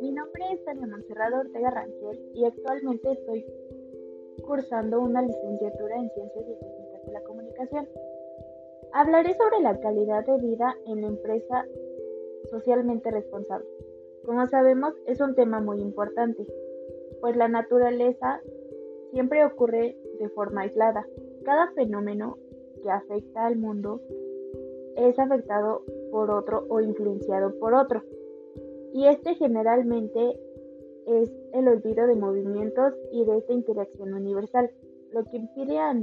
Mi nombre es Tania Monserrado Ortega Rangel y actualmente estoy cursando una licenciatura en Ciencias y Técnicas de la Comunicación. Hablaré sobre la calidad de vida en la empresa socialmente responsable. Como sabemos, es un tema muy importante, pues la naturaleza siempre ocurre de forma aislada. Cada fenómeno que afecta al mundo es afectado por otro o influenciado por otro. Y este generalmente es el olvido de movimientos y de esta interacción universal, lo que impide a,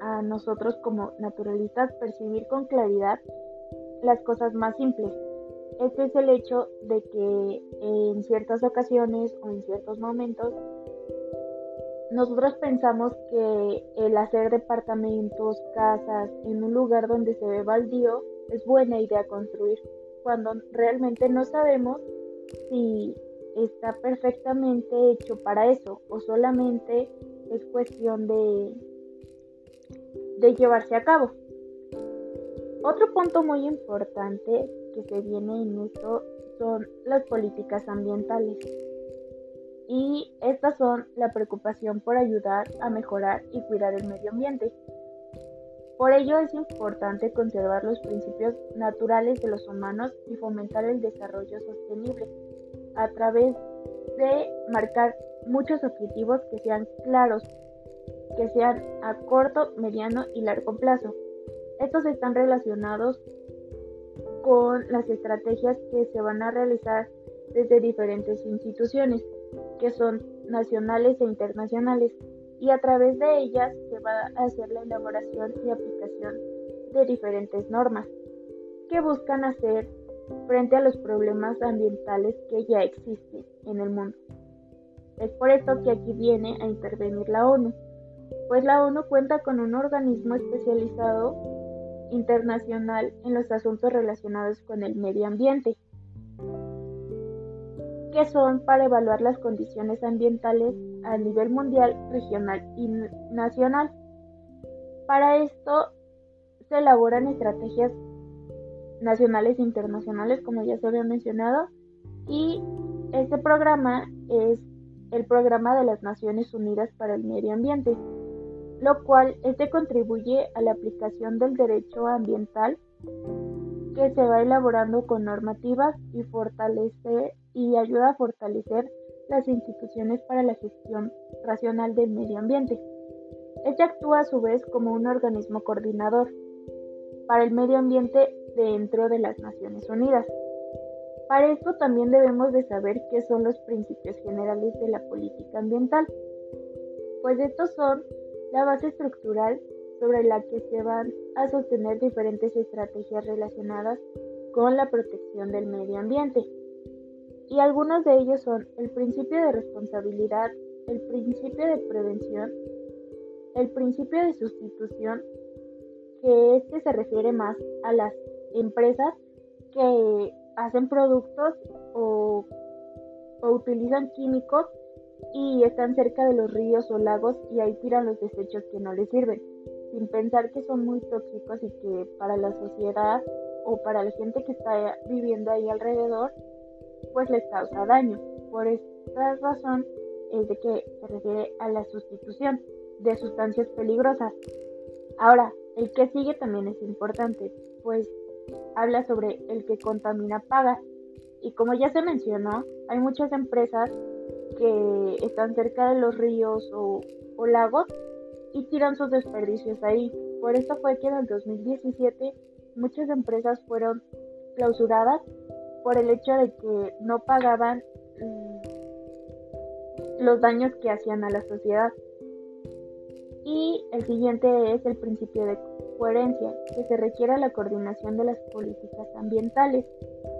a nosotros como naturalistas percibir con claridad las cosas más simples. Este es el hecho de que en ciertas ocasiones o en ciertos momentos nosotros pensamos que el hacer departamentos, casas en un lugar donde se ve baldío es buena idea construir, cuando realmente no sabemos si está perfectamente hecho para eso o solamente es cuestión de, de llevarse a cabo. Otro punto muy importante que se viene en esto son las políticas ambientales. Y estas son la preocupación por ayudar a mejorar y cuidar el medio ambiente. Por ello es importante conservar los principios naturales de los humanos y fomentar el desarrollo sostenible a través de marcar muchos objetivos que sean claros, que sean a corto, mediano y largo plazo. Estos están relacionados con las estrategias que se van a realizar desde diferentes instituciones, que son nacionales e internacionales, y a través de ellas se va a hacer la elaboración y aplicación de diferentes normas que buscan hacer frente a los problemas ambientales que ya existen en el mundo. Es por esto que aquí viene a intervenir la ONU, pues la ONU cuenta con un organismo especializado internacional en los asuntos relacionados con el medio ambiente, que son para evaluar las condiciones ambientales a nivel mundial, regional y nacional. Para esto se elaboran estrategias nacionales e internacionales, como ya se había mencionado, y este programa es el programa de las Naciones Unidas para el Medio Ambiente lo cual este contribuye a la aplicación del derecho ambiental que se va elaborando con normativas y fortalece y ayuda a fortalecer las instituciones para la gestión racional del medio ambiente. Este actúa a su vez como un organismo coordinador para el medio ambiente dentro de las Naciones Unidas. Para esto también debemos de saber qué son los principios generales de la política ambiental, pues estos son la base estructural sobre la que se van a sostener diferentes estrategias relacionadas con la protección del medio ambiente. Y algunos de ellos son el principio de responsabilidad, el principio de prevención, el principio de sustitución, que este se refiere más a las empresas que hacen productos o, o utilizan químicos y están cerca de los ríos o lagos y ahí tiran los desechos que no les sirven, sin pensar que son muy tóxicos y que para la sociedad o para la gente que está viviendo ahí alrededor, pues les causa daño. Por esta razón es de que se refiere a la sustitución de sustancias peligrosas. Ahora, el que sigue también es importante, pues habla sobre el que contamina paga. Y como ya se mencionó, hay muchas empresas que están cerca de los ríos o, lagos y tiran sus desperdicios ahí. Por eso fue que en el 2017 muchas empresas fueron clausuradas por el hecho de que no pagaban mm, los daños que hacían a la sociedad. Y el siguiente es el principio de coherencia, que se requiere la coordinación de las políticas ambientales.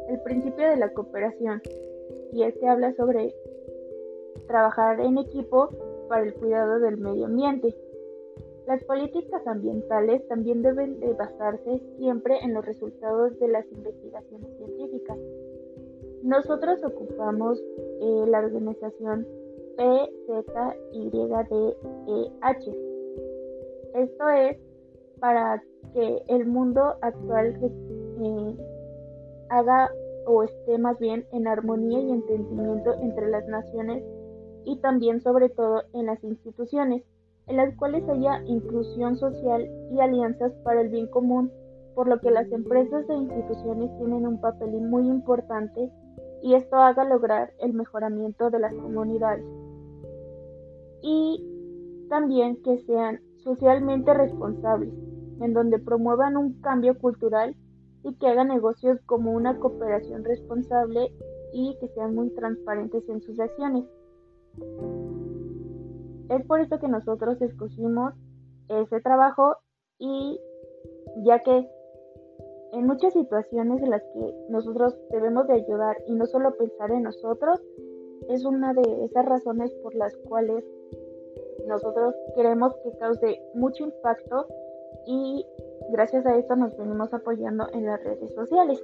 El principio de la cooperación, y este habla sobre trabajar en equipo para el cuidado del medio ambiente. Las políticas ambientales también deben de basarse siempre en los resultados de las investigaciones científicas. Nosotros ocupamos eh, la organización PZYDEH. Esto es para que el mundo actual eh, haga o esté más bien en armonía y entendimiento entre las naciones y también sobre todo en las instituciones, en las cuales haya inclusión social y alianzas para el bien común, por lo que las empresas e instituciones tienen un papel muy importante y esto haga lograr el mejoramiento de las comunidades. Y también que sean socialmente responsables, en donde promuevan un cambio cultural y que hagan negocios como una cooperación responsable y que sean muy transparentes en sus acciones. Es por esto que nosotros escogimos ese trabajo y ya que en muchas situaciones en las que nosotros debemos de ayudar y no solo pensar en nosotros, es una de esas razones por las cuales nosotros queremos que cause mucho impacto y gracias a esto nos venimos apoyando en las redes sociales.